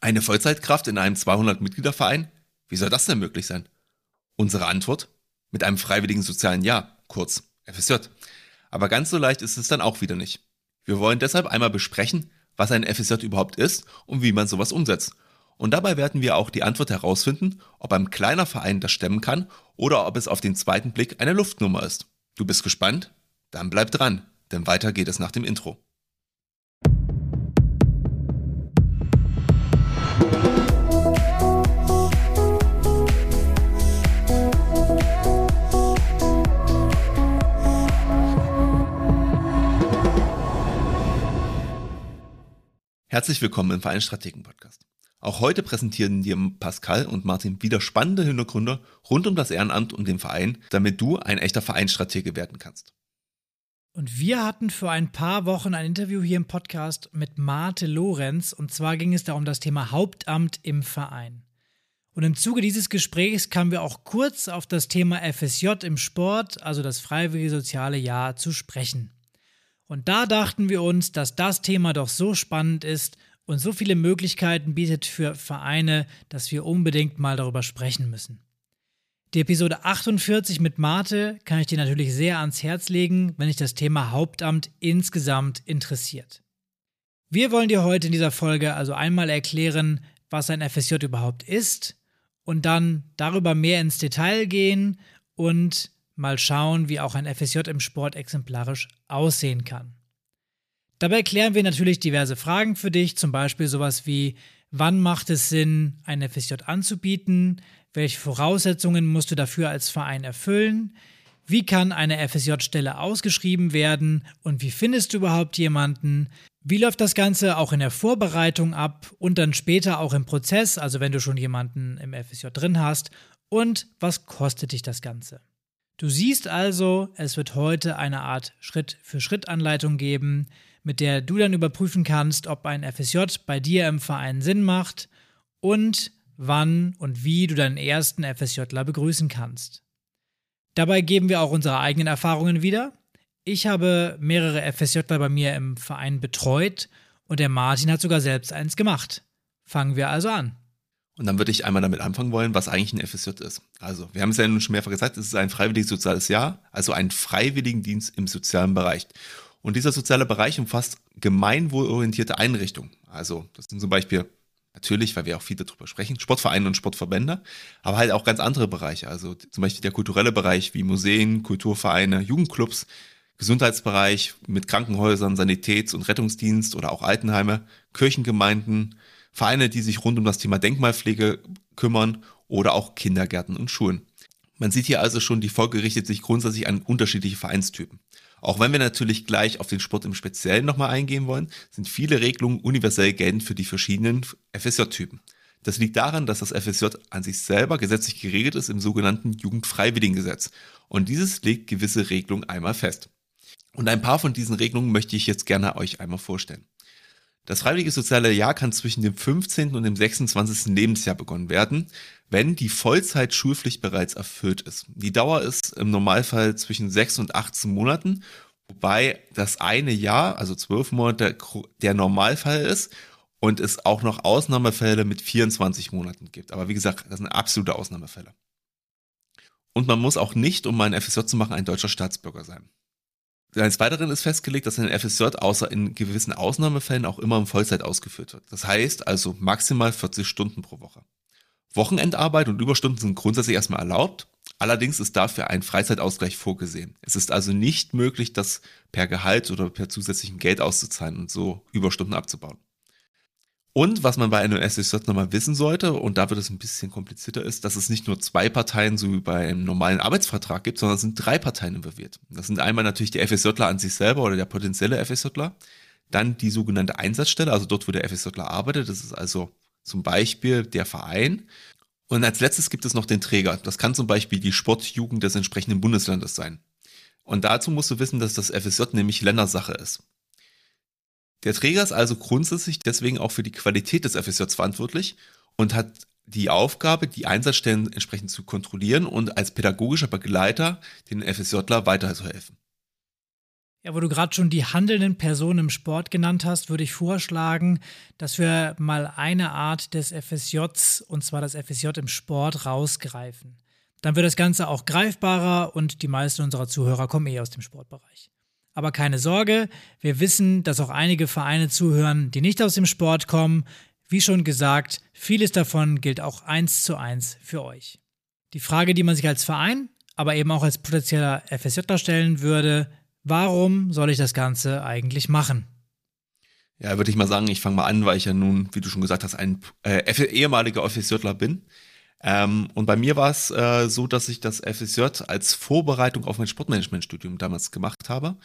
Eine Vollzeitkraft in einem 200-Mitgliederverein? Wie soll das denn möglich sein? Unsere Antwort? Mit einem freiwilligen sozialen Jahr, kurz FSJ. Aber ganz so leicht ist es dann auch wieder nicht. Wir wollen deshalb einmal besprechen, was ein FSJ überhaupt ist und wie man sowas umsetzt. Und dabei werden wir auch die Antwort herausfinden, ob ein kleiner Verein das stemmen kann oder ob es auf den zweiten Blick eine Luftnummer ist. Du bist gespannt? Dann bleib dran, denn weiter geht es nach dem Intro. Herzlich willkommen im Vereinsstrategen Podcast. Auch heute präsentieren dir Pascal und Martin wieder spannende Hintergründe rund um das Ehrenamt und den Verein, damit du ein echter Vereinsstratege werden kannst. Und wir hatten für ein paar Wochen ein Interview hier im Podcast mit Marte Lorenz und zwar ging es da um das Thema Hauptamt im Verein. Und im Zuge dieses Gesprächs kamen wir auch kurz auf das Thema FSJ im Sport, also das freiwillige soziale Jahr, zu sprechen. Und da dachten wir uns, dass das Thema doch so spannend ist und so viele Möglichkeiten bietet für Vereine, dass wir unbedingt mal darüber sprechen müssen. Die Episode 48 mit Marte kann ich dir natürlich sehr ans Herz legen, wenn dich das Thema Hauptamt insgesamt interessiert. Wir wollen dir heute in dieser Folge also einmal erklären, was ein FSJ überhaupt ist und dann darüber mehr ins Detail gehen und mal schauen, wie auch ein FSJ im Sport exemplarisch aussehen kann. Dabei klären wir natürlich diverse Fragen für dich, zum Beispiel sowas wie, wann macht es Sinn, ein FSJ anzubieten, welche Voraussetzungen musst du dafür als Verein erfüllen, wie kann eine FSJ-Stelle ausgeschrieben werden und wie findest du überhaupt jemanden? Wie läuft das Ganze auch in der Vorbereitung ab und dann später auch im Prozess, also wenn du schon jemanden im FSJ drin hast? Und was kostet dich das Ganze? Du siehst also, es wird heute eine Art Schritt-für-Schritt-Anleitung geben, mit der du dann überprüfen kannst, ob ein FSJ bei dir im Verein Sinn macht und wann und wie du deinen ersten FSJler begrüßen kannst. Dabei geben wir auch unsere eigenen Erfahrungen wieder. Ich habe mehrere FSJler bei mir im Verein betreut und der Martin hat sogar selbst eins gemacht. Fangen wir also an. Und dann würde ich einmal damit anfangen wollen, was eigentlich ein FSJ ist. Also, wir haben es ja nun schon mehrfach gesagt, es ist ein freiwilliges soziales Jahr, also ein freiwilligen Dienst im sozialen Bereich. Und dieser soziale Bereich umfasst gemeinwohlorientierte Einrichtungen. Also, das sind zum Beispiel natürlich, weil wir auch viel darüber sprechen, Sportvereine und Sportverbände, aber halt auch ganz andere Bereiche. Also zum Beispiel der kulturelle Bereich wie Museen, Kulturvereine, Jugendclubs, Gesundheitsbereich mit Krankenhäusern, Sanitäts- und Rettungsdienst oder auch Altenheime, Kirchengemeinden, Vereine, die sich rund um das Thema Denkmalpflege kümmern oder auch Kindergärten und Schulen. Man sieht hier also schon, die Folge richtet sich grundsätzlich an unterschiedliche Vereinstypen. Auch wenn wir natürlich gleich auf den Sport im Speziellen nochmal eingehen wollen, sind viele Regelungen universell geltend für die verschiedenen FSJ-Typen. Das liegt daran, dass das FSJ an sich selber gesetzlich geregelt ist im sogenannten Jugendfreiwilligengesetz. Und dieses legt gewisse Regelungen einmal fest. Und ein paar von diesen Regelungen möchte ich jetzt gerne euch einmal vorstellen. Das freiwillige soziale Jahr kann zwischen dem 15. und dem 26. Lebensjahr begonnen werden, wenn die Vollzeitschulpflicht bereits erfüllt ist. Die Dauer ist im Normalfall zwischen 6 und 18 Monaten, wobei das eine Jahr, also 12 Monate, der Normalfall ist und es auch noch Ausnahmefälle mit 24 Monaten gibt. Aber wie gesagt, das sind absolute Ausnahmefälle. Und man muss auch nicht, um mal ein FSJ zu machen, ein deutscher Staatsbürger sein. Des Weiteren ist festgelegt, dass ein FSJ außer in gewissen Ausnahmefällen auch immer in Vollzeit ausgeführt wird. Das heißt also maximal 40 Stunden pro Woche. Wochenendarbeit und Überstunden sind grundsätzlich erstmal erlaubt. Allerdings ist dafür ein Freizeitausgleich vorgesehen. Es ist also nicht möglich, das per Gehalt oder per zusätzlichem Geld auszuzahlen und so Überstunden abzubauen. Und was man bei einem SSJ nochmal wissen sollte, und da wird es ein bisschen komplizierter ist, dass es nicht nur zwei Parteien so wie bei einem normalen Arbeitsvertrag gibt, sondern es sind drei Parteien involviert. Das sind einmal natürlich die FSJler an sich selber oder der potenzielle FSJler, dann die sogenannte Einsatzstelle, also dort, wo der FSJler arbeitet, das ist also zum Beispiel der Verein. Und als letztes gibt es noch den Träger. Das kann zum Beispiel die Sportjugend des entsprechenden Bundeslandes sein. Und dazu musst du wissen, dass das FSJ nämlich Ländersache ist. Der Träger ist also grundsätzlich deswegen auch für die Qualität des FSJs verantwortlich und hat die Aufgabe, die Einsatzstellen entsprechend zu kontrollieren und als pädagogischer Begleiter den FSJler weiterzuhelfen. Ja, wo du gerade schon die handelnden Personen im Sport genannt hast, würde ich vorschlagen, dass wir mal eine Art des FSJs, und zwar das FSJ im Sport, rausgreifen. Dann wird das Ganze auch greifbarer und die meisten unserer Zuhörer kommen eh aus dem Sportbereich. Aber keine Sorge, wir wissen, dass auch einige Vereine zuhören, die nicht aus dem Sport kommen. Wie schon gesagt, vieles davon gilt auch eins zu eins für euch. Die Frage, die man sich als Verein, aber eben auch als potenzieller FSJ stellen würde, Warum soll ich das Ganze eigentlich machen? Ja, würde ich mal sagen, ich fange mal an, weil ich ja nun, wie du schon gesagt hast, ein äh, ehemaliger FSJler bin. Ähm, und bei mir war es äh, so, dass ich das FSJ als Vorbereitung auf mein Sportmanagementstudium damals gemacht habe.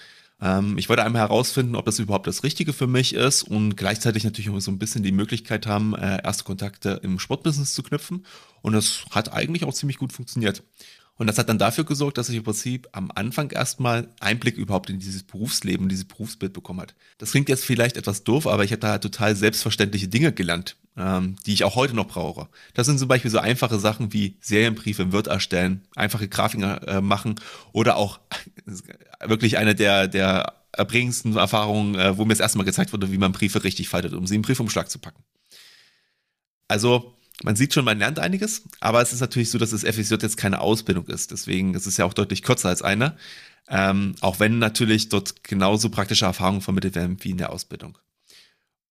Ähm, ich wollte einmal herausfinden, ob das überhaupt das Richtige für mich ist und gleichzeitig natürlich auch so ein bisschen die Möglichkeit haben, äh, erste Kontakte im Sportbusiness zu knüpfen. Und das hat eigentlich auch ziemlich gut funktioniert. Und das hat dann dafür gesorgt, dass ich im Prinzip am Anfang erstmal Einblick überhaupt in dieses Berufsleben, dieses Berufsbild bekommen hat. Das klingt jetzt vielleicht etwas doof, aber ich habe da halt total selbstverständliche Dinge gelernt, ähm, die ich auch heute noch brauche. Das sind zum Beispiel so einfache Sachen wie Serienbriefe im Word erstellen, einfache Grafiken äh, machen oder auch wirklich eine der, der erbringendsten Erfahrungen, äh, wo mir das erste Mal gezeigt wurde, wie man Briefe richtig faltet, um sie in einen Briefumschlag zu packen. Also man sieht schon, man lernt einiges, aber es ist natürlich so, dass das FSJ jetzt keine Ausbildung ist. Deswegen ist es ja auch deutlich kürzer als eine. Ähm, auch wenn natürlich dort genauso praktische Erfahrungen vermittelt werden wie in der Ausbildung.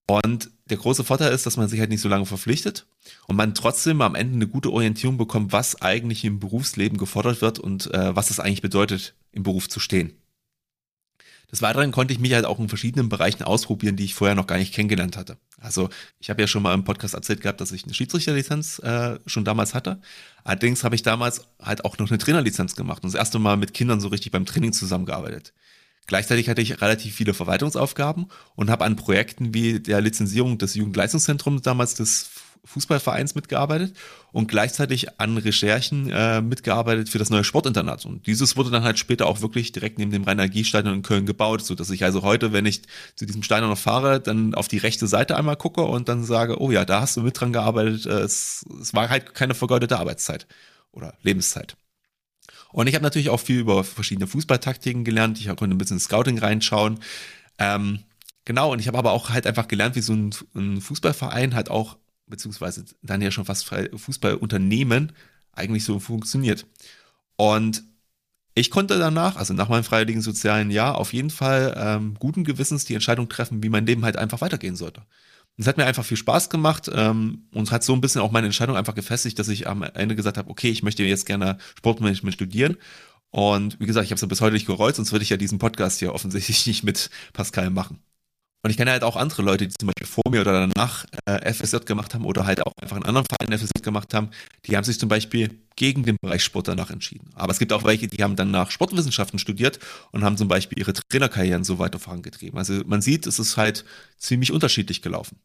Und der große Vorteil ist, dass man sich halt nicht so lange verpflichtet und man trotzdem am Ende eine gute Orientierung bekommt, was eigentlich im Berufsleben gefordert wird und äh, was es eigentlich bedeutet, im Beruf zu stehen. Des Weiteren konnte ich mich halt auch in verschiedenen Bereichen ausprobieren, die ich vorher noch gar nicht kennengelernt hatte. Also ich habe ja schon mal im Podcast erzählt gehabt, dass ich eine Schiedsrichterlizenz äh, schon damals hatte. Allerdings habe ich damals halt auch noch eine Trainerlizenz gemacht und das erste Mal mit Kindern so richtig beim Training zusammengearbeitet. Gleichzeitig hatte ich relativ viele Verwaltungsaufgaben und habe an Projekten wie der Lizenzierung des Jugendleistungszentrums damals des Fußballvereins mitgearbeitet und gleichzeitig an Recherchen äh, mitgearbeitet für das neue Sportinternat. Und dieses wurde dann halt später auch wirklich direkt neben dem Rhein-Energiestadion in Köln gebaut, so dass ich also heute, wenn ich zu diesem Stadion noch fahre, dann auf die rechte Seite einmal gucke und dann sage, oh ja, da hast du mit dran gearbeitet. Äh, es, es war halt keine vergeudete Arbeitszeit oder Lebenszeit. Und ich habe natürlich auch viel über verschiedene Fußballtaktiken gelernt. Ich konnte ein bisschen Scouting reinschauen. Ähm, genau, und ich habe aber auch halt einfach gelernt, wie so ein, ein Fußballverein halt auch beziehungsweise dann ja schon fast Fußballunternehmen eigentlich so funktioniert. Und ich konnte danach, also nach meinem freiwilligen sozialen Jahr, auf jeden Fall ähm, guten Gewissens die Entscheidung treffen, wie mein Leben halt einfach weitergehen sollte. Es hat mir einfach viel Spaß gemacht ähm, und hat so ein bisschen auch meine Entscheidung einfach gefestigt, dass ich am Ende gesagt habe, okay, ich möchte jetzt gerne Sportmanagement studieren. Und wie gesagt, ich habe es ja bis heute nicht gereut, sonst würde ich ja diesen Podcast hier offensichtlich nicht mit Pascal machen. Und ich kenne halt auch andere Leute, die zum Beispiel vor mir oder danach äh, FSJ gemacht haben oder halt auch einfach in anderen Vereinen FSJ gemacht haben, die haben sich zum Beispiel gegen den Bereich Sport danach entschieden. Aber es gibt auch welche, die haben dann nach Sportwissenschaften studiert und haben zum Beispiel ihre Trainerkarrieren so weiter vorangetrieben. Also man sieht, es ist halt ziemlich unterschiedlich gelaufen.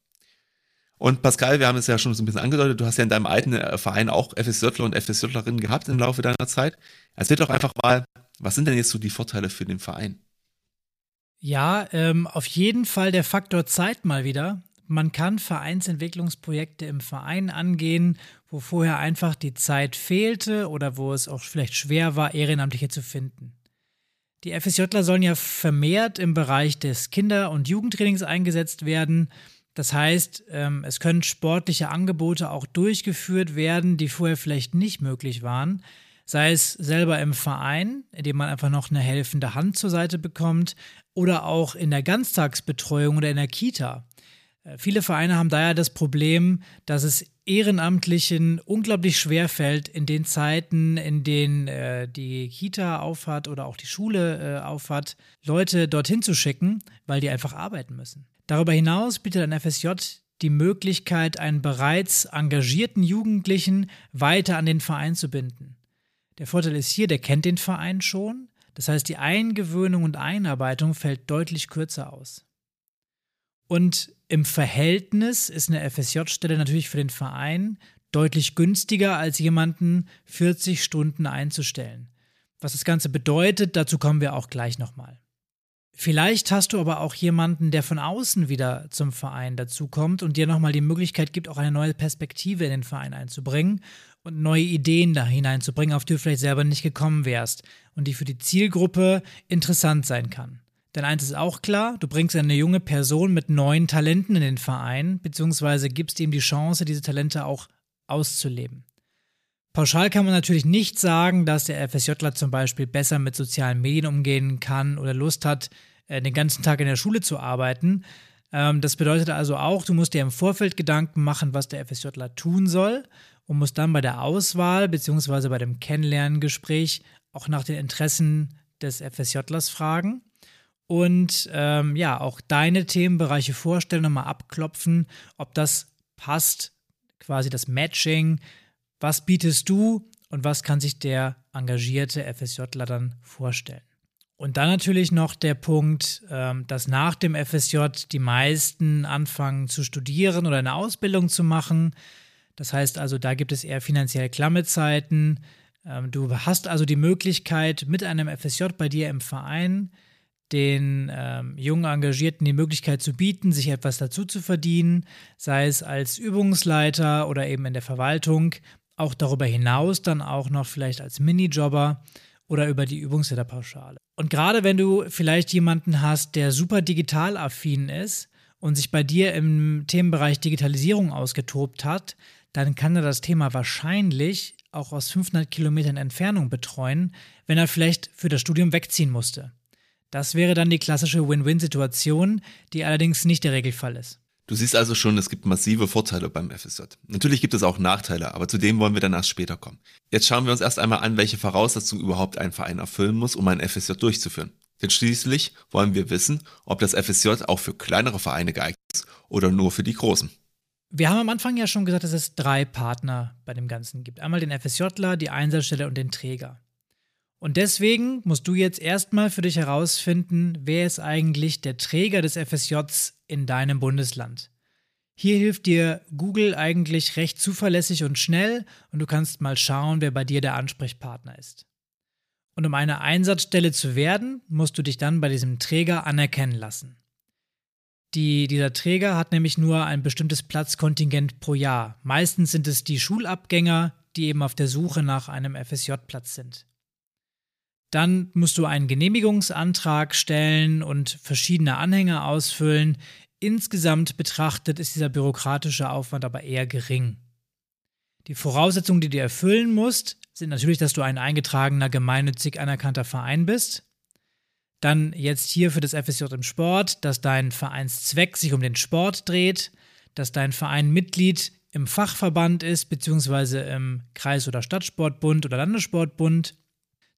Und Pascal, wir haben es ja schon so ein bisschen angedeutet, du hast ja in deinem alten äh, Verein auch FSJler und FSJlerinnen gehabt im Laufe deiner Zeit. Erzähl doch einfach mal, was sind denn jetzt so die Vorteile für den Verein? Ja, ähm, auf jeden Fall der Faktor Zeit mal wieder. Man kann Vereinsentwicklungsprojekte im Verein angehen, wo vorher einfach die Zeit fehlte oder wo es auch vielleicht schwer war, Ehrenamtliche zu finden. Die FSJler sollen ja vermehrt im Bereich des Kinder- und Jugendtrainings eingesetzt werden. Das heißt, ähm, es können sportliche Angebote auch durchgeführt werden, die vorher vielleicht nicht möglich waren sei es selber im Verein, indem man einfach noch eine helfende Hand zur Seite bekommt, oder auch in der Ganztagsbetreuung oder in der Kita. Äh, viele Vereine haben daher das Problem, dass es Ehrenamtlichen unglaublich schwer fällt, in den Zeiten, in denen äh, die Kita aufhat oder auch die Schule äh, aufhat, Leute dorthin zu schicken, weil die einfach arbeiten müssen. Darüber hinaus bietet ein FSJ die Möglichkeit, einen bereits engagierten Jugendlichen weiter an den Verein zu binden. Der Vorteil ist hier, der kennt den Verein schon. Das heißt, die Eingewöhnung und Einarbeitung fällt deutlich kürzer aus. Und im Verhältnis ist eine FSJ-Stelle natürlich für den Verein deutlich günstiger, als jemanden 40 Stunden einzustellen. Was das Ganze bedeutet, dazu kommen wir auch gleich nochmal. Vielleicht hast du aber auch jemanden, der von außen wieder zum Verein dazukommt und dir nochmal die Möglichkeit gibt, auch eine neue Perspektive in den Verein einzubringen und neue Ideen da hineinzubringen, auf die du vielleicht selber nicht gekommen wärst und die für die Zielgruppe interessant sein kann. Denn eins ist auch klar, du bringst eine junge Person mit neuen Talenten in den Verein, beziehungsweise gibst ihm die Chance, diese Talente auch auszuleben. Pauschal kann man natürlich nicht sagen, dass der FSJler zum Beispiel besser mit sozialen Medien umgehen kann oder Lust hat, äh, den ganzen Tag in der Schule zu arbeiten. Ähm, das bedeutet also auch, du musst dir im Vorfeld Gedanken machen, was der FSJler tun soll und musst dann bei der Auswahl bzw. bei dem Kennenlerngespräch auch nach den Interessen des FSJlers fragen und ähm, ja, auch deine Themenbereiche vorstellen, nochmal abklopfen, ob das passt, quasi das Matching, was bietest du und was kann sich der engagierte FSJler dann vorstellen? Und dann natürlich noch der Punkt, ähm, dass nach dem FSJ die meisten anfangen zu studieren oder eine Ausbildung zu machen. Das heißt also, da gibt es eher finanziell klamme Zeiten. Ähm, du hast also die Möglichkeit, mit einem FSJ bei dir im Verein den ähm, jungen Engagierten die Möglichkeit zu bieten, sich etwas dazu zu verdienen, sei es als Übungsleiter oder eben in der Verwaltung auch darüber hinaus dann auch noch vielleicht als Minijobber oder über die Übungsleiterpauschale. Und gerade wenn du vielleicht jemanden hast, der super digital affin ist und sich bei dir im Themenbereich Digitalisierung ausgetobt hat, dann kann er das Thema wahrscheinlich auch aus 500 Kilometern Entfernung betreuen, wenn er vielleicht für das Studium wegziehen musste. Das wäre dann die klassische Win-Win-Situation, die allerdings nicht der Regelfall ist. Du siehst also schon, es gibt massive Vorteile beim FSJ. Natürlich gibt es auch Nachteile, aber zu dem wollen wir dann erst später kommen. Jetzt schauen wir uns erst einmal an, welche Voraussetzungen überhaupt ein Verein erfüllen muss, um ein FSJ durchzuführen. Denn schließlich wollen wir wissen, ob das FSJ auch für kleinere Vereine geeignet ist oder nur für die großen. Wir haben am Anfang ja schon gesagt, dass es drei Partner bei dem Ganzen gibt. Einmal den FSJler, die Einsatzstelle und den Träger. Und deswegen musst du jetzt erstmal für dich herausfinden, wer ist eigentlich der Träger des FSJs in deinem Bundesland. Hier hilft dir Google eigentlich recht zuverlässig und schnell und du kannst mal schauen, wer bei dir der Ansprechpartner ist. Und um eine Einsatzstelle zu werden, musst du dich dann bei diesem Träger anerkennen lassen. Die, dieser Träger hat nämlich nur ein bestimmtes Platzkontingent pro Jahr. Meistens sind es die Schulabgänger, die eben auf der Suche nach einem FSJ-Platz sind. Dann musst du einen Genehmigungsantrag stellen und verschiedene Anhänge ausfüllen. Insgesamt betrachtet ist dieser bürokratische Aufwand aber eher gering. Die Voraussetzungen, die du erfüllen musst, sind natürlich, dass du ein eingetragener, gemeinnützig anerkannter Verein bist. Dann jetzt hier für das FSJ im Sport, dass dein Vereinszweck sich um den Sport dreht, dass dein Verein Mitglied im Fachverband ist, beziehungsweise im Kreis- oder Stadtsportbund oder Landessportbund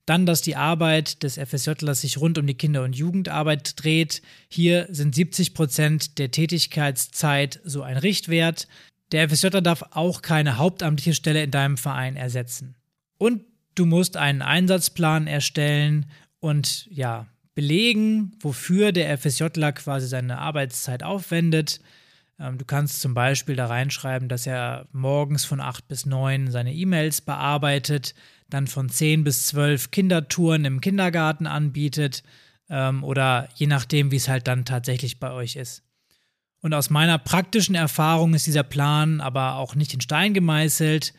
dann, dass die Arbeit des FSJlers sich rund um die Kinder- und Jugendarbeit dreht. Hier sind 70 Prozent der Tätigkeitszeit so ein Richtwert. Der FSJler darf auch keine hauptamtliche Stelle in deinem Verein ersetzen. Und du musst einen Einsatzplan erstellen und ja, belegen, wofür der FSJler quasi seine Arbeitszeit aufwendet. Ähm, du kannst zum Beispiel da reinschreiben, dass er morgens von 8 bis 9 seine E-Mails bearbeitet, dann von 10 bis 12 Kindertouren im Kindergarten anbietet ähm, oder je nachdem, wie es halt dann tatsächlich bei euch ist. Und aus meiner praktischen Erfahrung ist dieser Plan aber auch nicht in Stein gemeißelt.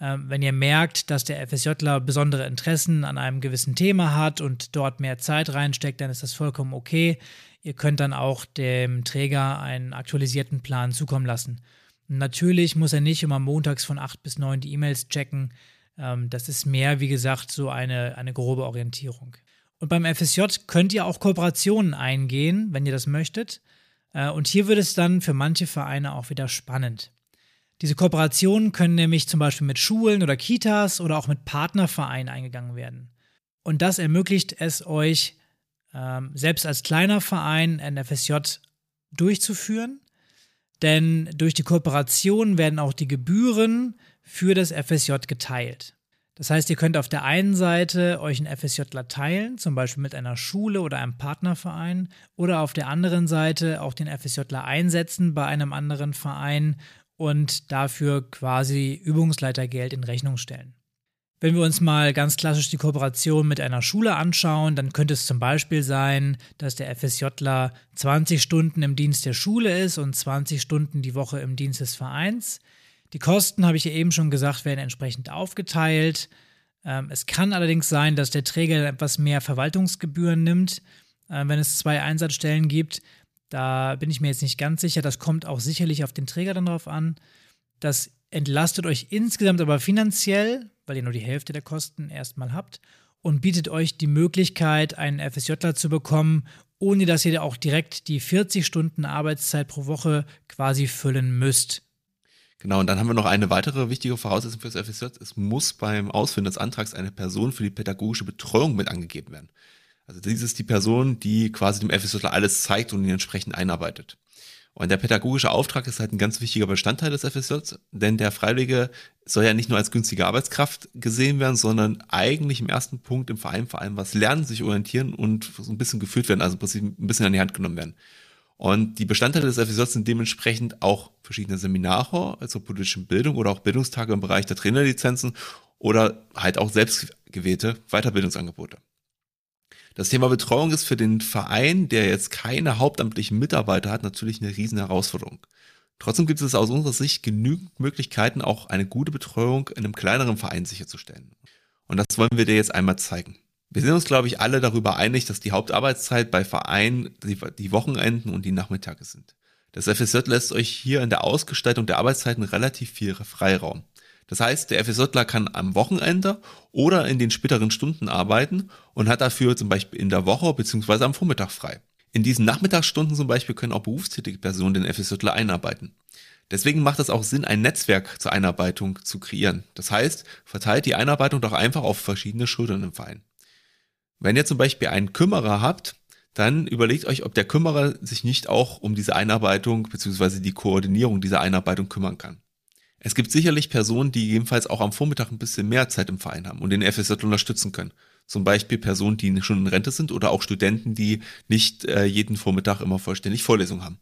Ähm, wenn ihr merkt, dass der FSJler besondere Interessen an einem gewissen Thema hat und dort mehr Zeit reinsteckt, dann ist das vollkommen okay. Ihr könnt dann auch dem Träger einen aktualisierten Plan zukommen lassen. natürlich muss er nicht immer montags von 8 bis 9 die E-Mails checken. Ähm, das ist mehr, wie gesagt, so eine, eine grobe Orientierung. Und beim FSJ könnt ihr auch Kooperationen eingehen, wenn ihr das möchtet. Äh, und hier wird es dann für manche Vereine auch wieder spannend. Diese Kooperationen können nämlich zum Beispiel mit Schulen oder Kitas oder auch mit Partnervereinen eingegangen werden. Und das ermöglicht es euch, ähm, selbst als kleiner Verein ein FSJ durchzuführen. Denn durch die Kooperation werden auch die Gebühren für das FSJ geteilt. Das heißt, ihr könnt auf der einen Seite euch einen FSJler teilen, zum Beispiel mit einer Schule oder einem Partnerverein, oder auf der anderen Seite auch den FSJler einsetzen bei einem anderen Verein und dafür quasi Übungsleitergeld in Rechnung stellen. Wenn wir uns mal ganz klassisch die Kooperation mit einer Schule anschauen, dann könnte es zum Beispiel sein, dass der FSJler 20 Stunden im Dienst der Schule ist und 20 Stunden die Woche im Dienst des Vereins. Die Kosten, habe ich ja eben schon gesagt, werden entsprechend aufgeteilt. Ähm, es kann allerdings sein, dass der Träger etwas mehr Verwaltungsgebühren nimmt. äh, wenn es zwei Einsatzstellen gibt. Da bin ich mir jetzt nicht ganz sicher. Das kommt auch sicherlich auf den Träger dann drauf an. Das entlastet euch insgesamt aber finanziell, weil ihr nur die Hälfte der Kosten erstmal habt und bietet euch die Möglichkeit, einen FSJler zu bekommen, ohne dass ihr auch direkt die 40 Stunden Arbeitszeit pro Woche quasi füllen müsst. Genau, und dann haben wir noch eine weitere wichtige Voraussetzung für das FSJ. Es muss beim Ausfüllen des Antrags eine Person für die pädagogische Betreuung mit angegeben werden. Also dies ist die Person, die quasi dem FSJ alles zeigt und ihn entsprechend einarbeitet. Und der pädagogische Auftrag ist halt ein ganz wichtiger Bestandteil des FSJ, denn der Freiwillige soll ja nicht nur als günstige Arbeitskraft gesehen werden, sondern eigentlich im ersten Punkt im Verein vor allem was lernen, sich orientieren und so ein bisschen geführt werden, also ein bisschen an die Hand genommen werden. Und die Bestandteile des FSJ sind dementsprechend auch verschiedene Seminare, also politischen Bildung oder auch Bildungstage im Bereich der Trainerlizenzen oder halt auch selbstgewählte Weiterbildungsangebote. Das Thema Betreuung ist für den Verein, der jetzt keine hauptamtlichen Mitarbeiter hat, natürlich eine riesen Herausforderung. Trotzdem gibt es aus unserer Sicht genügend Möglichkeiten, auch eine gute Betreuung in einem kleineren Verein sicherzustellen. Und das wollen wir dir jetzt einmal zeigen. Wir sind uns, glaube ich, alle darüber einig, dass die Hauptarbeitszeit bei Vereinen die, Wochenenden und die Nachmittage sind. Das FSJ lässt euch hier in der Ausgestaltung der Arbeitszeiten relativ viel Freiraum. Das heißt, der FSJler kann am Wochenende oder in den späteren Stunden arbeiten und hat dafür zum Beispiel in der Woche bzw. am Vormittag frei. In diesen Nachmittagsstunden zum Beispiel können auch berufstätige Personen den FSJler einarbeiten. Deswegen macht es auch Sinn, ein Netzwerk zur Einarbeitung zu kreieren. Das heißt, verteilt die Einarbeitung doch einfach auf verschiedene Schultern im Verein. Wenn ihr zum Beispiel einen Kümmerer habt, dann überlegt euch, ob der Kümmerer sich nicht auch um diese Einarbeitung bzw. die Koordinierung dieser Einarbeitung kümmern kann. Es gibt sicherlich Personen, die jedenfalls auch am Vormittag ein bisschen mehr Zeit im Verein haben und den FSJ unterstützen können. Zum Beispiel Personen, die schon in Rente sind oder auch Studenten, die nicht äh, jeden Vormittag immer vollständig Vorlesungen haben.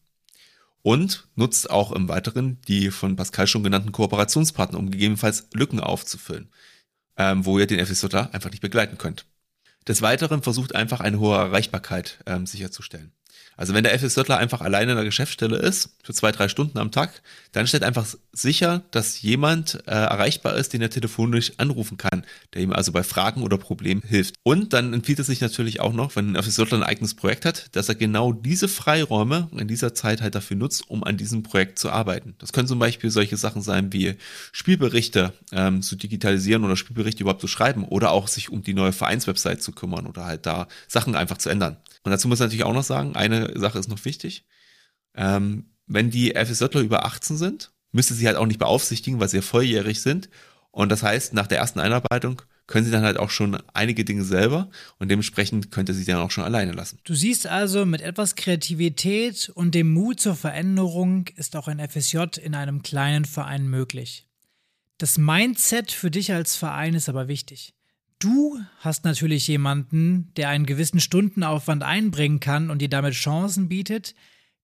Und nutzt auch im Weiteren die von Pascal schon genannten Kooperationspartner, um gegebenenfalls Lücken aufzufüllen, ähm, wo ihr den FSJ einfach nicht begleiten könnt. Des Weiteren versucht einfach eine hohe Erreichbarkeit ähm, sicherzustellen. Also wenn der FSJler einfach alleine in der Geschäftsstelle ist, für zwei, drei Stunden am Tag, dann stellt einfach sicher, dass jemand äh, erreichbar ist, den er telefonisch anrufen kann, der ihm also bei Fragen oder Problemen hilft. Und dann empfiehlt es sich natürlich auch noch, wenn ein FSJler ein eigenes Projekt hat, dass er genau diese Freiräume in dieser Zeit halt dafür nutzt, um an diesem Projekt zu arbeiten. Das können zum Beispiel solche Sachen sein wie Spielberichte ähm, zu digitalisieren oder Spielberichte überhaupt zu schreiben oder auch sich um die neue Vereinswebsite zu kümmern oder halt da Sachen einfach zu ändern. Und dazu muss ich natürlich auch noch sagen, eine Sache ist noch wichtig. Ähm, wenn die FSJler über 18 sind, müsste sie halt auch nicht beaufsichtigen, weil sie ja volljährig sind. Und das heißt, nach der ersten Einarbeitung können sie dann halt auch schon einige Dinge selber und dementsprechend könnte sie dann auch schon alleine lassen. Du siehst also, mit etwas Kreativität und dem Mut zur Veränderung ist auch ein FSJ in einem kleinen Verein möglich. Das Mindset für dich als Verein ist aber wichtig. Du hast natürlich jemanden, der einen gewissen Stundenaufwand einbringen kann und dir damit Chancen bietet.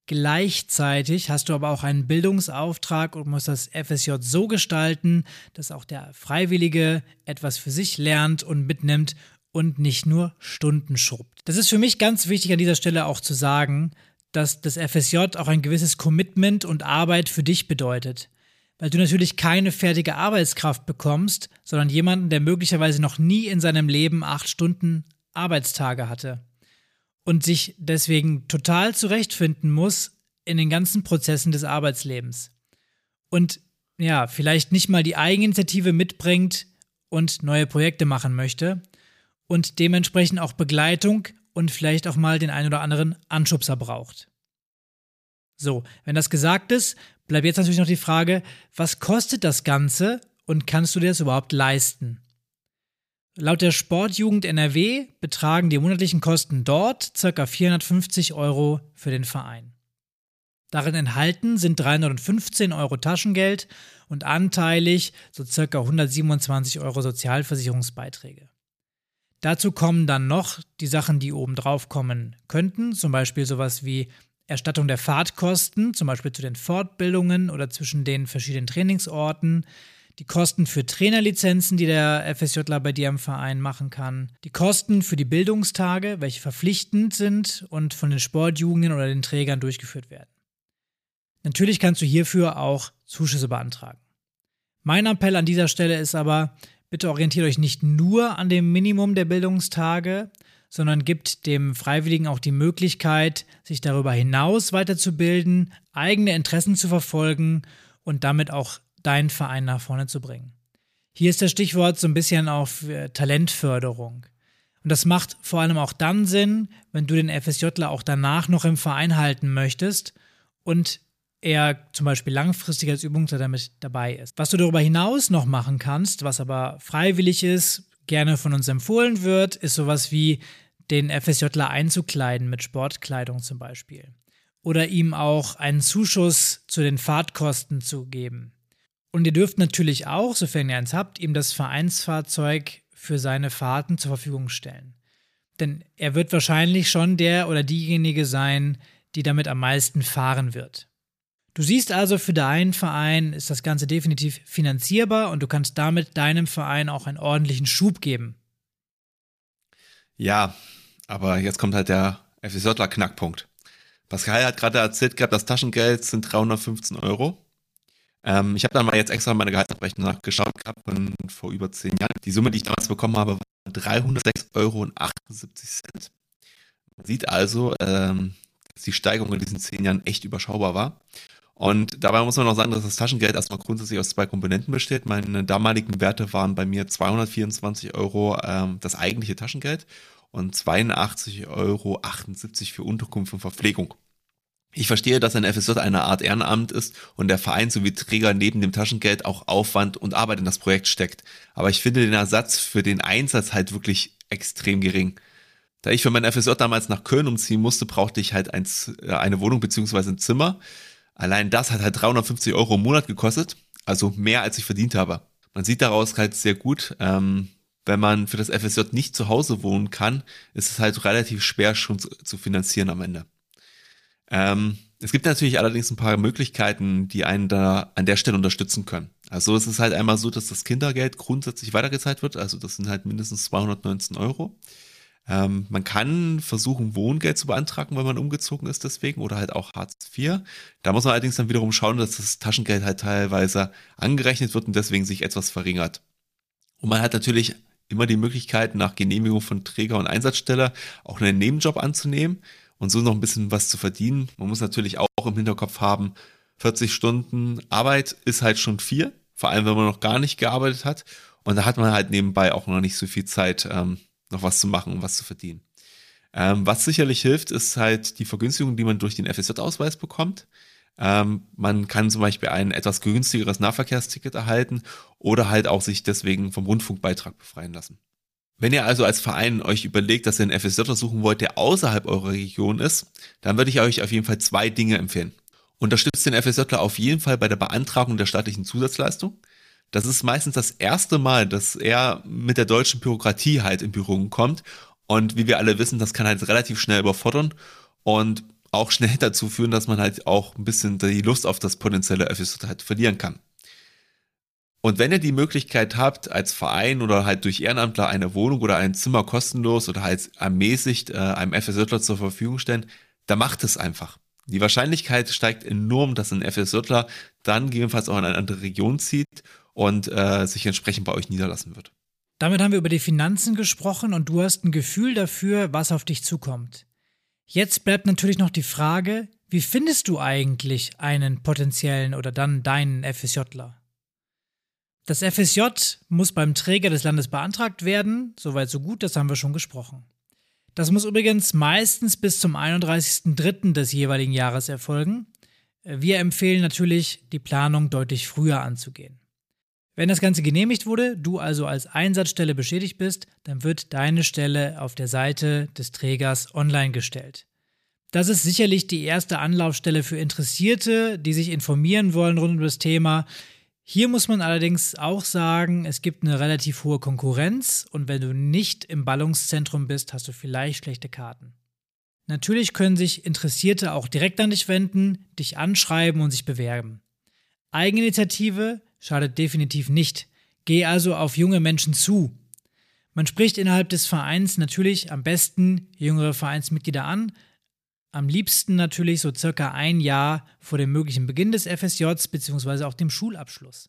Gleichzeitig hast du aber auch einen Bildungsauftrag und musst das FSJ so gestalten, dass auch der Freiwillige etwas für sich lernt und mitnimmt und nicht nur Stunden schrubbt. Das ist für mich ganz wichtig an dieser Stelle auch zu sagen, dass das FSJ auch ein gewisses Commitment und Arbeit für dich bedeutet weil du natürlich keine fertige Arbeitskraft bekommst, sondern jemanden, der möglicherweise noch nie in seinem Leben acht Stunden Arbeitstage hatte und sich deswegen total zurechtfinden muss in den ganzen Prozessen des Arbeitslebens. Und ja, vielleicht nicht mal die Eigeninitiative mitbringt und neue Projekte machen möchte und dementsprechend auch Begleitung und vielleicht auch mal den ein oder anderen Anschubser braucht. So, wenn das gesagt ist, bleibt jetzt natürlich noch die Frage, was kostet das Ganze und kannst du dir das überhaupt leisten? Laut der Sportjugend NRW betragen die monatlichen Kosten dort ca. 450 Euro für den Verein. Darin enthalten sind 315 Euro Taschengeld und anteilig so ca. 127 Euro Sozialversicherungsbeiträge. Dazu kommen dann noch die Sachen, die oben drauf kommen könnten, zum Beispiel sowas wie Erstattung der Fahrtkosten, zum Beispiel zu den Fortbildungen oder zwischen den verschiedenen Trainingsorten, die Kosten für Trainerlizenzen, die der FSJler bei dir im Verein machen kann, die Kosten für die Bildungstage, welche verpflichtend sind und von den Sportjugenden oder den Trägern durchgeführt werden. Natürlich kannst du hierfür auch Zuschüsse beantragen. Mein Appell an dieser Stelle ist aber, bitte orientiert euch nicht nur an dem Minimum der Bildungstage, sondern gibt dem Freiwilligen auch die Möglichkeit, sich darüber hinaus weiterzubilden, eigene Interessen zu verfolgen und damit auch deinen Verein nach vorne zu bringen. Hier ist das Stichwort so ein bisschen auf Talentförderung. Und das macht vor allem auch dann Sinn, wenn du den FSJler auch danach noch im Verein halten möchtest und er zum Beispiel langfristig als Übungsleiter mit dabei ist. Was du darüber hinaus noch machen kannst, was aber freiwillig ist, gerne von uns empfohlen wird, ist sowas wie den FSJler einzukleiden mit Sportkleidung zum Beispiel. Oder ihm auch einen Zuschuss zu den Fahrtkosten zu geben. Und ihr dürft natürlich auch, sofern ihr eins habt, ihm das Vereinsfahrzeug für seine Fahrten zur Verfügung stellen. Denn er wird wahrscheinlich schon der oder diejenige sein, die damit am meisten fahren wird. Du siehst also, für deinen Verein ist das Ganze definitiv finanzierbar und du kannst damit deinem Verein auch einen ordentlichen Schub geben. Ja, aber jetzt kommt halt der FSJler-Knackpunkt. Pascal hat gerade erzählt gehabt, das Taschengeld sind 315 Euro. Ähm, ich habe dann mal jetzt extra meine Gehaltsabrechnung nachgeschaut gehabt von vor über zehn Jahren. Die Summe, die ich damals bekommen habe, war 306,78 Euro. Man sieht also, ähm, dass die Steigerung in diesen zehn Jahren echt überschaubar war. Und dabei muss man noch sagen, dass das Taschengeld erstmal grundsätzlich aus zwei Komponenten besteht. Meine damaligen Werte waren bei mir 224 Euro ähm, das eigentliche Taschengeld und 82,78 Euro für Unterkunft und Verpflegung. Ich verstehe, dass ein FSJ eine Art Ehrenamt ist und der Verein sowie Träger neben dem Taschengeld auch Aufwand und Arbeit in das Projekt steckt. Aber ich finde den Ersatz für den Einsatz halt wirklich extrem gering. Da ich für mein FSJ damals nach Köln umziehen musste, brauchte ich halt ein, äh, eine Wohnung beziehungsweise ein Zimmer. Allein das hat halt 350 Euro im Monat gekostet, also mehr als ich verdient habe. Man sieht daraus halt sehr gut, ähm, wenn man für das FSJ nicht zu Hause wohnen kann, ist es halt relativ schwer schon zu, zu finanzieren am Ende. Ähm, es gibt natürlich allerdings ein paar Möglichkeiten, die einen da an der Stelle unterstützen können. Also es ist halt einmal so, dass das Kindergeld grundsätzlich weitergezahlt wird, also das sind halt mindestens 219 Euro. Ähm, man kann versuchen, Wohngeld zu beantragen, wenn man umgezogen ist deswegen oder halt auch Hartz IV. Da muss man allerdings dann wiederum schauen, dass das Taschengeld halt teilweise angerechnet wird und deswegen sich etwas verringert. Und man hat natürlich immer die Möglichkeit, nach Genehmigung von Träger und Einsatzstelle auch einen Nebenjob anzunehmen und so noch ein bisschen was zu verdienen. Man muss natürlich auch im Hinterkopf haben, 40 Stunden Arbeit ist halt schon viel, vor allem wenn man noch gar nicht gearbeitet hat. Und da hat man halt nebenbei auch noch nicht so viel Zeit, ähm, noch was zu machen und was zu verdienen. Ähm, was sicherlich hilft, ist halt die Vergünstigung, die man durch den FSJ-Ausweis bekommt. Ähm, man kann zum Beispiel ein etwas günstigeres Nahverkehrsticket erhalten oder halt auch sich deswegen vom Rundfunkbeitrag befreien lassen. Wenn ihr also als Verein euch überlegt, dass ihr einen FSJ suchen wollt, der außerhalb eurer Region ist, dann würde ich euch auf jeden Fall zwei Dinge empfehlen. Unterstützt den FSJ auf jeden Fall bei der Beantragung der staatlichen Zusatzleistung. Das ist meistens das erste Mal, dass er mit der deutschen Bürokratie halt in Berührung kommt. Und wie wir alle wissen, das kann halt relativ schnell überfordern und auch schnell dazu führen, dass man halt auch ein bisschen die Lust auf das potenzielle FSJ halt verlieren kann. Und wenn ihr die Möglichkeit habt, als Verein oder halt durch Ehrenamtler eine Wohnung oder ein Zimmer kostenlos oder halt ermäßigt äh, einem FSJler zur Verfügung stellen, dann macht es einfach. Die Wahrscheinlichkeit steigt enorm, dass ein FSJler dann gegebenenfalls auch in eine andere Region zieht und äh, sich entsprechend bei euch niederlassen wird. Damit haben wir über die Finanzen gesprochen und du hast ein Gefühl dafür, was auf dich zukommt. Jetzt bleibt natürlich noch die Frage, wie findest du eigentlich einen potenziellen oder dann deinen FSJler? Das FSJ muss beim Träger des Landes beantragt werden, soweit so gut, das haben wir schon gesprochen. Das muss übrigens meistens bis zum 31.03. des jeweiligen Jahres erfolgen. Wir empfehlen natürlich, die Planung deutlich früher anzugehen. Wenn das Ganze genehmigt wurde, du also als Einsatzstelle beschädigt bist, dann wird deine Stelle auf der Seite des Trägers online gestellt. Das ist sicherlich die erste Anlaufstelle für Interessierte, die sich informieren wollen rund um das Thema. Hier muss man allerdings auch sagen, es gibt eine relativ hohe Konkurrenz und wenn du nicht im Ballungszentrum bist, hast du vielleicht schlechte Karten. Natürlich können sich Interessierte auch direkt an dich wenden, dich anschreiben und sich bewerben. Eigeninitiative schadet definitiv nicht. Geh also auf junge Menschen zu. Man spricht innerhalb des Vereins natürlich am besten jüngere Vereinsmitglieder an, am liebsten natürlich so circa ein Jahr vor dem möglichen Beginn des FSJs bzw. auch dem Schulabschluss.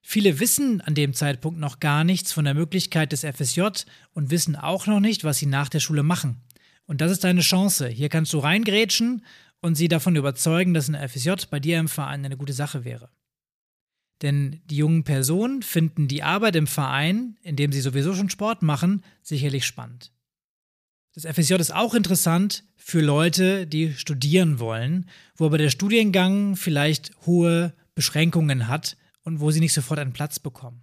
Viele wissen an dem Zeitpunkt noch gar nichts von der Möglichkeit des FSJ und wissen auch noch nicht, was sie nach der Schule machen. Und das ist deine Chance. Hier kannst du reingrätschen und sie davon überzeugen, dass ein FSJ bei dir im Verein eine gute Sache wäre. Denn die jungen Personen finden die Arbeit im Verein, in dem sie sowieso schon Sport machen, sicherlich spannend. Das FSJ ist auch interessant für Leute, die studieren wollen, wo aber der Studiengang vielleicht hohe Beschränkungen hat und wo sie nicht sofort einen Platz bekommen.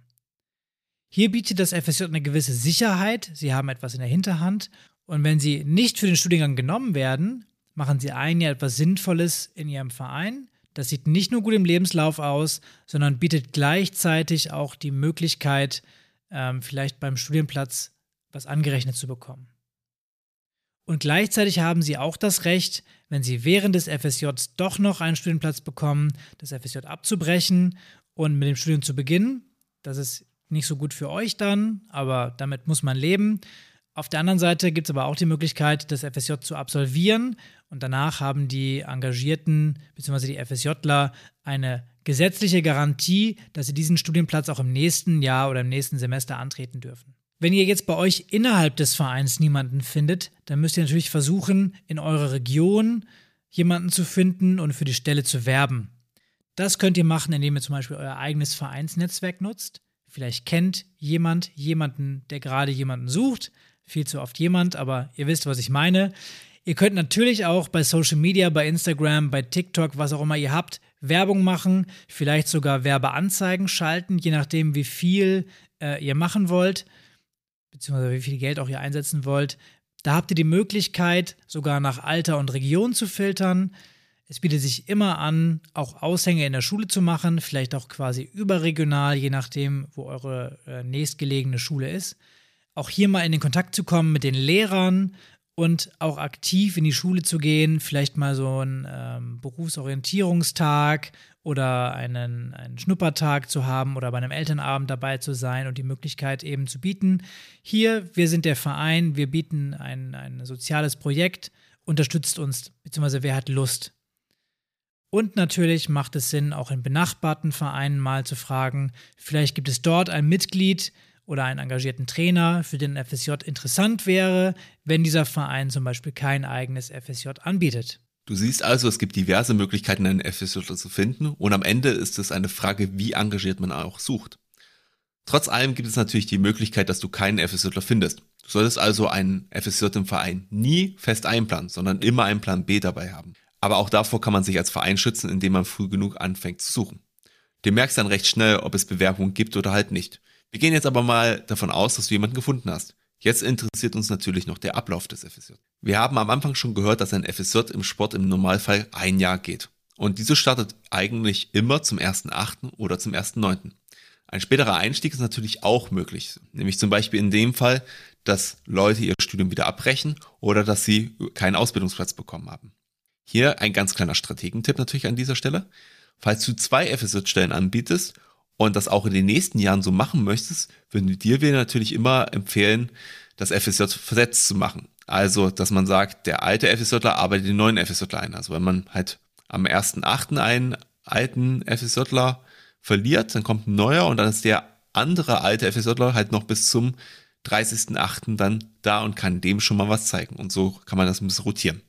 Hier bietet das FSJ eine gewisse Sicherheit, sie haben etwas in der Hinterhand und wenn sie nicht für den Studiengang genommen werden, machen sie ein Jahr etwas Sinnvolles in ihrem Verein. Das sieht nicht nur gut im Lebenslauf aus, sondern bietet gleichzeitig auch die Möglichkeit, ähm, vielleicht beim Studienplatz was angerechnet zu bekommen. Und gleichzeitig haben sie auch das Recht, wenn sie während des FSJs doch noch einen Studienplatz bekommen, das FSJ abzubrechen und mit dem Studium zu beginnen. Das ist nicht so gut für euch dann, aber damit muss man leben. Auf der anderen Seite gibt es aber auch die Möglichkeit, das FSJ zu absolvieren und danach haben die Engagierten bzw. die FSJler eine gesetzliche Garantie, dass sie diesen Studienplatz auch im nächsten Jahr oder im nächsten Semester antreten dürfen. Wenn ihr jetzt bei euch innerhalb des Vereins niemanden findet, dann müsst ihr natürlich versuchen, in eurer Region jemanden zu finden und für die Stelle zu werben. Das könnt ihr machen, indem ihr zum Beispiel euer eigenes Vereinsnetzwerk nutzt. Vielleicht kennt jemand jemanden, der gerade jemanden sucht. Viel zu oft jemand, aber ihr wisst, was ich meine. Ihr könnt natürlich auch bei Social Media, bei Instagram, bei TikTok, was auch immer ihr habt, Werbung machen, vielleicht sogar Werbeanzeigen schalten, je nachdem, wie viel äh, ihr machen wollt, beziehungsweise wie viel Geld auch ihr einsetzen wollt. Da habt ihr die Möglichkeit, sogar nach Alter und Region zu filtern. Es bietet sich immer an, auch Aushänge in der Schule zu machen, vielleicht auch quasi überregional, je nachdem, wo eure äh, nächstgelegene Schule ist. Auch hier mal in den Kontakt zu kommen mit den Lehrern und auch aktiv in die Schule zu gehen, vielleicht mal so einen ähm, Berufsorientierungstag oder einen, einen Schnuppertag zu haben oder bei einem Elternabend dabei zu sein und die Möglichkeit eben zu bieten. Hier, wir sind der Verein, wir bieten ein, ein soziales Projekt, unterstützt uns, beziehungsweise wer hat Lust, und natürlich macht es Sinn, auch in benachbarten Vereinen mal zu fragen, vielleicht gibt es dort ein Mitglied oder einen engagierten Trainer, für den FSJ interessant wäre, wenn dieser Verein zum Beispiel kein eigenes FSJ anbietet. Du siehst also, es gibt diverse Möglichkeiten, einen FSJ zu finden und am Ende ist es eine Frage, wie engagiert man auch sucht. Trotz allem gibt es natürlich die Möglichkeit, dass du keinen FSJ findest. Du solltest also einen FSJ im Verein nie fest einplanen, sondern immer einen Plan B dabei haben. Aber auch davor kann man sich als Verein schützen, indem man früh genug anfängt zu suchen. Du merkst dann recht schnell, ob es Bewerbungen gibt oder halt nicht. Wir gehen jetzt aber mal davon aus, dass du jemanden gefunden hast. Jetzt interessiert uns natürlich noch der Ablauf des FSJ. Wir haben am Anfang schon gehört, dass ein FSJ im Sport im Normalfall ein Jahr geht. Und diese startet eigentlich immer zum 1.8. oder zum 1.9. Ein späterer Einstieg ist natürlich auch möglich, nämlich zum Beispiel in dem Fall, dass Leute ihr Studium wieder abbrechen oder dass sie keinen Ausbildungsplatz bekommen haben. Hier ein ganz kleiner Strategentipp natürlich an dieser Stelle. Falls du zwei FSJ-Stellen anbietest und das auch in den nächsten Jahren so machen möchtest, würden dir wir natürlich immer empfehlen, das FSJ versetzt zu machen. Also, dass man sagt, der alte FSJler arbeitet den neuen FSJler ein. Also, wenn man halt am 1.8. einen alten FSJler verliert, dann kommt ein neuer und dann ist der andere alte FSJler halt noch bis zum 30.8. dann da und kann dem schon mal was zeigen. Und so kann man das ein bisschen rotieren.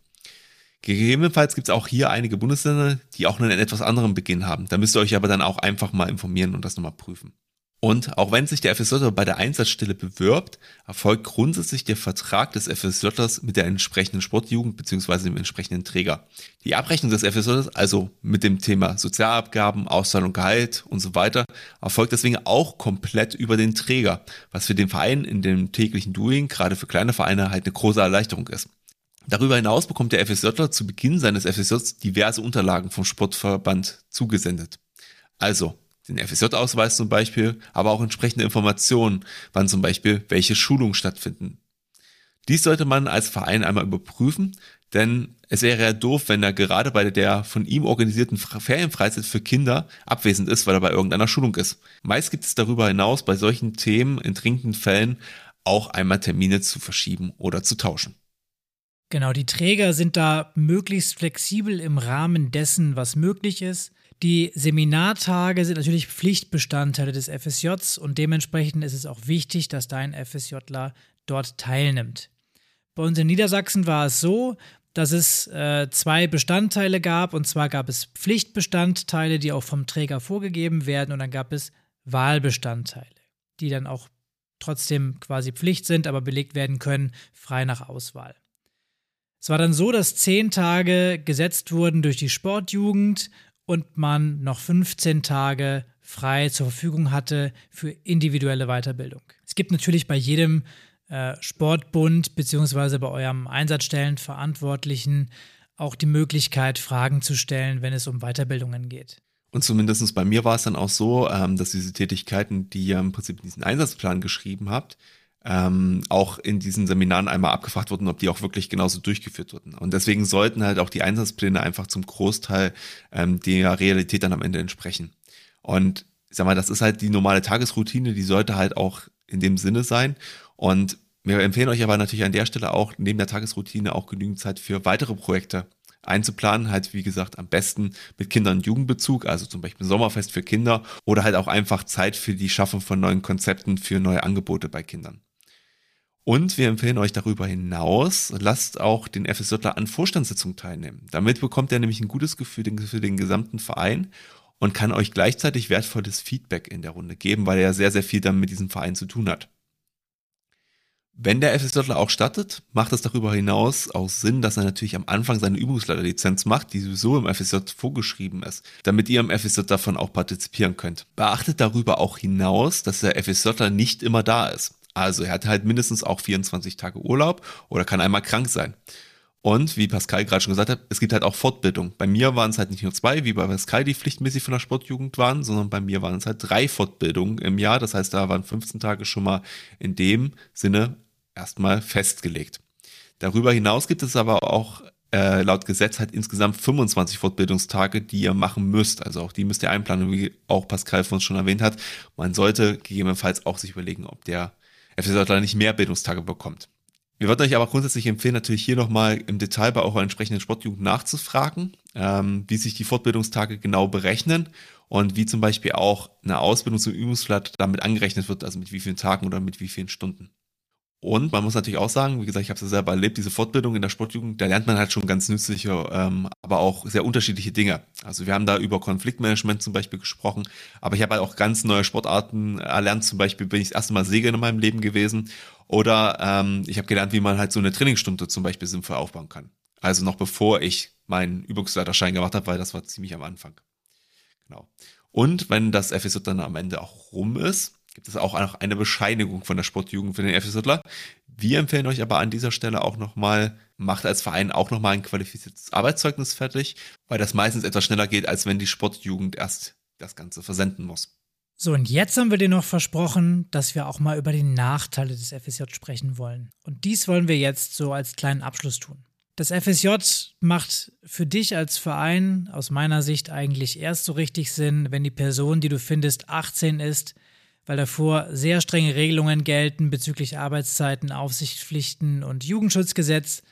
Gegebenenfalls gibt es auch hier einige Bundesländer, die auch einen etwas anderen Beginn haben. Da müsst ihr euch aber dann auch einfach mal informieren und das nochmal prüfen. Und auch wenn sich der FSJ bei der Einsatzstelle bewirbt, erfolgt grundsätzlich der Vertrag des FSJs mit der entsprechenden Sportjugend bzw. dem entsprechenden Träger. Die Abrechnung des FSJs, also mit dem Thema Sozialabgaben, Auszahlung, Gehalt und so weiter, erfolgt deswegen auch komplett über den Träger, was für den Verein in dem täglichen Doing, gerade für kleine Vereine, halt eine große Erleichterung ist. Darüber hinaus bekommt der FSJler zu Beginn seines FSJs diverse Unterlagen vom Sportverband zugesendet. Also den FSJ-Ausweis zum Beispiel, aber auch entsprechende Informationen, wann zum Beispiel welche Schulungen stattfinden. Dies sollte man als Verein einmal überprüfen, denn es wäre ja doof, wenn er gerade bei der von ihm organisierten Ferienfreizeit für Kinder abwesend ist, weil er bei irgendeiner Schulung ist. Meist gibt es darüber hinaus bei solchen Themen in dringenden Fällen auch einmal Termine zu verschieben oder zu tauschen. Genau, die Träger sind da möglichst flexibel im Rahmen dessen, was möglich ist. Die Seminartage sind natürlich Pflichtbestandteile des FSJs und dementsprechend ist es auch wichtig, dass dein FSJler dort teilnimmt. Bei uns in Niedersachsen war es so, dass es äh, zwei Bestandteile gab. Und zwar gab es Pflichtbestandteile, die auch vom Träger vorgegeben werden. Und dann gab es Wahlbestandteile, die dann auch trotzdem quasi Pflicht sind, aber belegt werden können, frei nach Auswahl. Es war dann so, dass zehn Tage gesetzt wurden durch die Sportjugend und man noch 15 Tage frei zur Verfügung hatte für individuelle Weiterbildung. Es gibt natürlich bei jedem äh, Sportbund beziehungsweise bei eurem Einsatzstellenverantwortlichen auch die Möglichkeit, Fragen zu stellen, wenn es um Weiterbildungen geht. Und zumindest bei mir war es dann auch so, ähm, dass diese Tätigkeiten, die ihr im Prinzip in diesen Einsatzplan geschrieben habt, ähm, auch in diesen Seminaren einmal abgefragt wurden, ob die auch wirklich genauso durchgeführt wurden. Und deswegen sollten halt auch die Einsatzpläne einfach zum Großteil ähm, der Realität dann am Ende entsprechen. Und ich sag mal, das ist halt die normale Tagesroutine, die sollte halt auch in dem Sinne sein. Und wir empfehlen euch aber natürlich an der Stelle auch neben der Tagesroutine auch genügend Zeit für weitere Projekte einzuplanen, halt wie gesagt am besten mit Kindern- und Jugendbezug, also zum Beispiel Sommerfest für Kinder oder halt auch einfach Zeit für die Schaffung von neuen Konzepten für neue Angebote bei Kindern. Und wir empfehlen euch darüber hinaus, lasst auch den FSJler an Vorstandssitzungen teilnehmen. Damit bekommt er nämlich ein gutes Gefühl für den gesamten Verein und kann euch gleichzeitig wertvolles Feedback in der Runde geben, weil er sehr, sehr viel dann mit diesem Verein zu tun hat. Wenn der FSJler auch stattet, macht es darüber hinaus auch Sinn, dass er natürlich am Anfang seine Übungsleiterlizenz macht, die sowieso im FSJ vorgeschrieben ist, damit ihr im FSJ davon auch partizipieren könnt. Beachtet darüber auch hinaus, dass der FSJler nicht immer da ist. Also er hat halt mindestens auch 24 Tage Urlaub oder kann einmal krank sein. Und wie Pascal gerade schon gesagt hat, es gibt halt auch Fortbildung. Bei mir waren es halt nicht nur zwei, wie bei Pascal, die pflichtmäßig von der Sportjugend waren, sondern bei mir waren es halt drei Fortbildungen im Jahr. Das heißt, da waren 15 Tage schon mal in dem Sinne erstmal festgelegt. Darüber hinaus gibt es aber auch äh, laut Gesetz halt insgesamt 25 Fortbildungstage, die ihr machen müsst. Also auch die müsst ihr einplanen, wie auch Pascal von uns schon erwähnt hat. Man sollte gegebenenfalls auch sich überlegen, ob der FSJ nicht mehr Bildungstage bekommt. Wir würden euch aber grundsätzlich empfehlen, natürlich hier nochmal im Detail bei eurer entsprechenden Sportjugend nachzufragen, ähm, wie sich die Fortbildungstage genau berechnen und wie zum Beispiel auch eine Ausbildung zum Übungsblatt damit angerechnet wird, also mit wie vielen Tagen oder mit wie vielen Stunden. Und man muss natürlich auch sagen, wie gesagt, ich habe es ja selber erlebt, diese Fortbildung in der Sportjugend, da lernt man halt schon ganz nützliche, ähm, aber auch sehr unterschiedliche Dinge. Also wir haben da über Konfliktmanagement zum Beispiel gesprochen, aber ich habe halt auch ganz neue Sportarten erlernt. Zum Beispiel bin ich das erste Mal Segeln in meinem Leben gewesen oder ähm, ich habe gelernt, wie man halt so eine Trainingsstunde zum Beispiel sinnvoll aufbauen kann. Also noch bevor ich meinen Übungsleiterschein gemacht habe, weil das war ziemlich am Anfang. Genau. Und wenn das FSJ dann am Ende auch rum ist, gibt es auch noch eine Bescheinigung von der Sportjugend für den FSJler. Wir empfehlen euch aber an dieser Stelle auch nochmal, macht als Verein auch nochmal ein qualifiziertes Arbeitszeugnis fertig, weil das meistens etwas schneller geht, als wenn die Sportjugend erst das Ganze versenden muss. So, und jetzt haben wir dir noch versprochen, dass wir auch mal über die Nachteile des FSJ sprechen wollen. Und dies wollen wir jetzt so als kleinen Abschluss tun. Das FSJ macht für dich als Verein aus meiner Sicht eigentlich erst so richtig Sinn, wenn die Person, die du findest, 18 ist, weil davor sehr strenge Regelungen gelten bezüglich Arbeitszeiten, Aufsichtspflichten und Jugendschutzgesetz.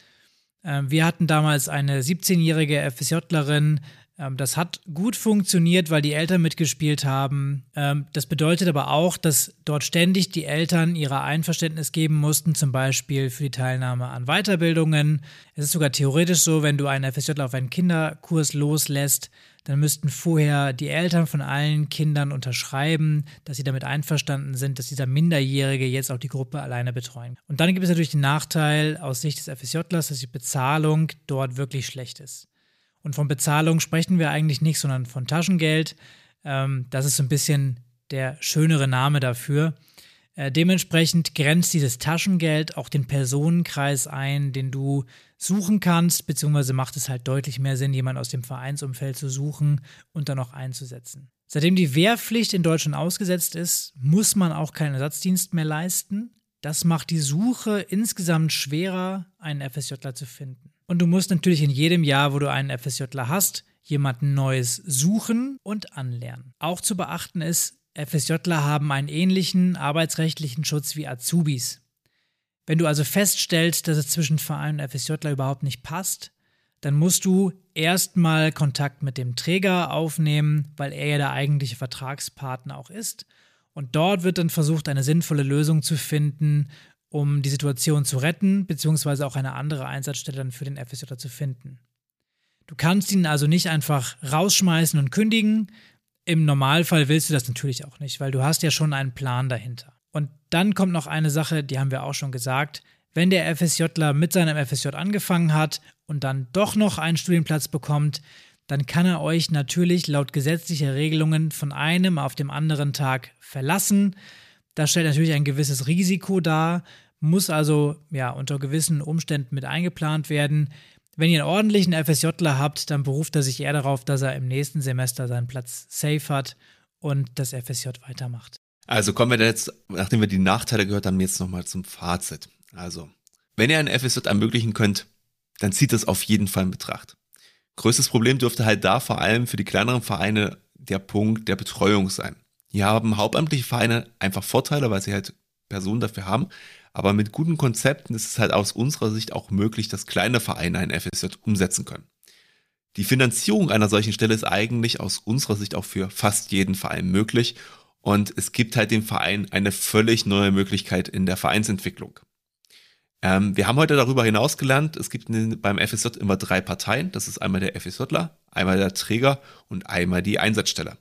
Ähm, wir hatten damals eine 17-jährige FSJlerin. Ähm, das hat gut funktioniert, weil die Eltern mitgespielt haben. Ähm, das bedeutet aber auch, dass dort ständig die Eltern ihrer Einverständnis geben mussten, zum Beispiel für die Teilnahme an Weiterbildungen. Es ist sogar theoretisch so, wenn du einen FSJler auf einen Kinderkurs loslässt, dann müssten vorher die Eltern von allen Kindern unterschreiben, dass sie damit einverstanden sind, dass dieser Minderjährige jetzt auch die Gruppe alleine betreuen. Und dann gibt es natürlich den Nachteil aus Sicht des FSJlers, dass die Bezahlung dort wirklich schlecht ist. Und von Bezahlung sprechen wir eigentlich nicht, sondern von Taschengeld. Ähm, das ist so ein bisschen der schönere Name dafür. Äh, dementsprechend grenzt dieses Taschengeld auch den Personenkreis ein, den du suchen kannst, beziehungsweise macht es halt deutlich mehr Sinn, jemanden aus dem Vereinsumfeld zu suchen und dann auch einzusetzen. Seitdem die Wehrpflicht in Deutschland ausgesetzt ist, muss man auch keinen Ersatzdienst mehr leisten. Das macht die Suche insgesamt schwerer, einen FSJler zu finden. Und du musst natürlich in jedem Jahr, wo du einen FSJler hast, jemanden Neues suchen und anlernen. Auch zu beachten ist, FSJler haben einen ähnlichen arbeitsrechtlichen Schutz wie Azubis. Wenn du also feststellst, dass es zwischen Verein und FSJler überhaupt nicht passt, dann musst du erstmal Kontakt mit dem Träger aufnehmen, weil er ja der eigentliche Vertragspartner auch ist. Und dort wird dann versucht, eine sinnvolle Lösung zu finden, um die Situation zu retten, beziehungsweise auch eine andere Einsatzstelle dann für den FSJ zu finden. Du kannst ihn also nicht einfach rausschmeißen und kündigen. Im Normalfall willst du das natürlich auch nicht, weil du hast ja schon einen Plan dahinter. Und dann kommt noch eine Sache, die haben wir auch schon gesagt. Wenn der FSJler mit seinem FSJ angefangen hat und dann doch noch einen Studienplatz bekommt, dann kann er euch natürlich laut gesetzlicher Regelungen von einem auf dem anderen Tag verlassen. Das stellt natürlich ein gewisses Risiko dar, muss also ja unter gewissen Umständen mit eingeplant werden. Wenn ihr einen ordentlichen FSJler habt, dann beruft er sich eher darauf, dass er im nächsten Semester seinen Platz safe hat und das FSJ weitermacht. Also kommen wir jetzt, nachdem wir die Nachteile gehört haben, jetzt nochmal zum Fazit. Also, wenn ihr einen FSJ ermöglichen könnt, dann zieht das auf jeden Fall in Betracht. Größtes Problem dürfte halt da vor allem für die kleineren Vereine der Punkt der Betreuung sein. Hier haben hauptamtliche Vereine einfach Vorteile, weil sie halt Personen dafür haben. Aber mit guten Konzepten ist es halt aus unserer Sicht auch möglich, dass kleine Vereine ein FSJ umsetzen können. Die Finanzierung einer solchen Stelle ist eigentlich aus unserer Sicht auch für fast jeden Verein möglich und es gibt halt dem Verein eine völlig neue Möglichkeit in der Vereinsentwicklung. Ähm, wir haben heute darüber hinaus gelernt, es gibt beim FSJ immer drei Parteien. Das ist einmal der FSJler, einmal der Träger und einmal die Einsatzstelle.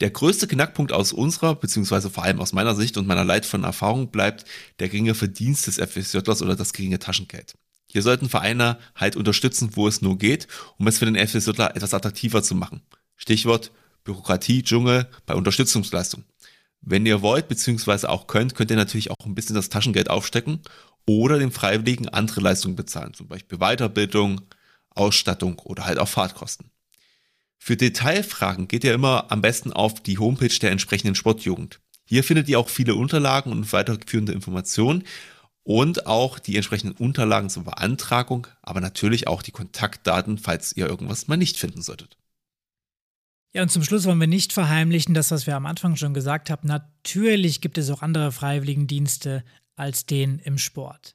Der größte Knackpunkt aus unserer, beziehungsweise vor allem aus meiner Sicht und meiner leidvollen Erfahrung bleibt der geringe Verdienst des FSJlers oder das geringe Taschengeld. Hier sollten Vereine halt unterstützen, wo es nur geht, um es für den FSJler etwas attraktiver zu machen. Stichwort Bürokratie, Dschungel bei Unterstützungsleistung. Wenn ihr wollt, beziehungsweise auch könnt, könnt ihr natürlich auch ein bisschen das Taschengeld aufstecken oder den Freiwilligen andere Leistungen bezahlen, zum Beispiel Weiterbildung, Ausstattung oder halt auch Fahrtkosten. Für Detailfragen geht ihr immer am besten auf die Homepage der entsprechenden Sportjugend. Hier findet ihr auch viele Unterlagen und weiterführende Informationen und auch die entsprechenden Unterlagen zur Beantragung, aber natürlich auch die Kontaktdaten, falls ihr irgendwas mal nicht finden solltet. Ja, und zum Schluss wollen wir nicht verheimlichen, das, was wir am Anfang schon gesagt haben. Natürlich gibt es auch andere Freiwilligendienste als den im Sport.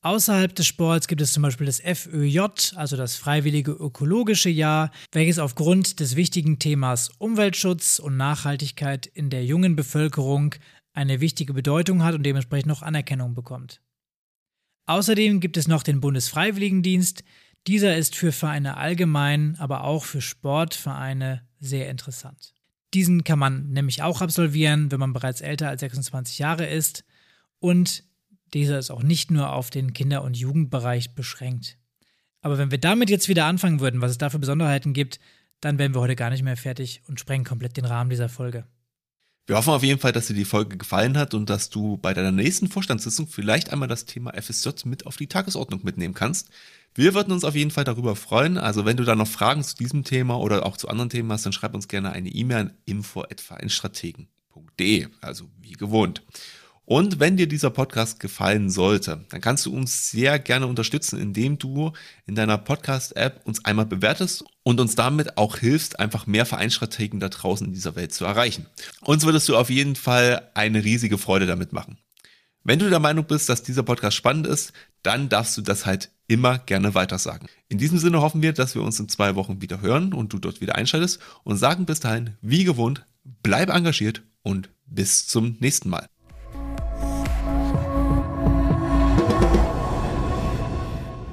Außerhalb des Sports gibt es zum Beispiel das FÖJ, also das Freiwillige Ökologische Jahr, welches aufgrund des wichtigen Themas Umweltschutz und Nachhaltigkeit in der jungen Bevölkerung eine wichtige Bedeutung hat und dementsprechend noch Anerkennung bekommt. Außerdem gibt es noch den Bundesfreiwilligendienst. Dieser ist für Vereine allgemein, aber auch für Sportvereine sehr interessant. Diesen kann man nämlich auch absolvieren, wenn man bereits älter als 26 Jahre ist und dieser ist auch nicht nur auf den Kinder- und Jugendbereich beschränkt. Aber wenn wir damit jetzt wieder anfangen würden, was es da für Besonderheiten gibt, dann wären wir heute gar nicht mehr fertig und sprengen komplett den Rahmen dieser Folge. Wir hoffen auf jeden Fall, dass dir die Folge gefallen hat und dass du bei deiner nächsten Vorstandssitzung vielleicht einmal das Thema FSJ mit auf die Tagesordnung mitnehmen kannst. Wir würden uns auf jeden Fall darüber freuen. Also wenn du da noch Fragen zu diesem Thema oder auch zu anderen Themen hast, dann schreib uns gerne eine E-Mail an info@vereinstrategen.de, also wie gewohnt. Und wenn dir dieser Podcast gefallen sollte, dann kannst du uns sehr gerne unterstützen, indem du in deiner Podcast-App uns einmal bewertest und uns damit auch hilfst, einfach mehr Vereinsstrategen da draußen in dieser Welt zu erreichen. Uns würdest du auf jeden Fall eine riesige Freude damit machen. Wenn du der Meinung bist, dass dieser Podcast spannend ist, dann darfst du das halt immer gerne weitersagen. In diesem Sinne hoffen wir, dass wir uns in zwei Wochen wieder hören und du dort wieder einschaltest und sagen bis dahin, wie gewohnt, bleib engagiert und bis zum nächsten Mal.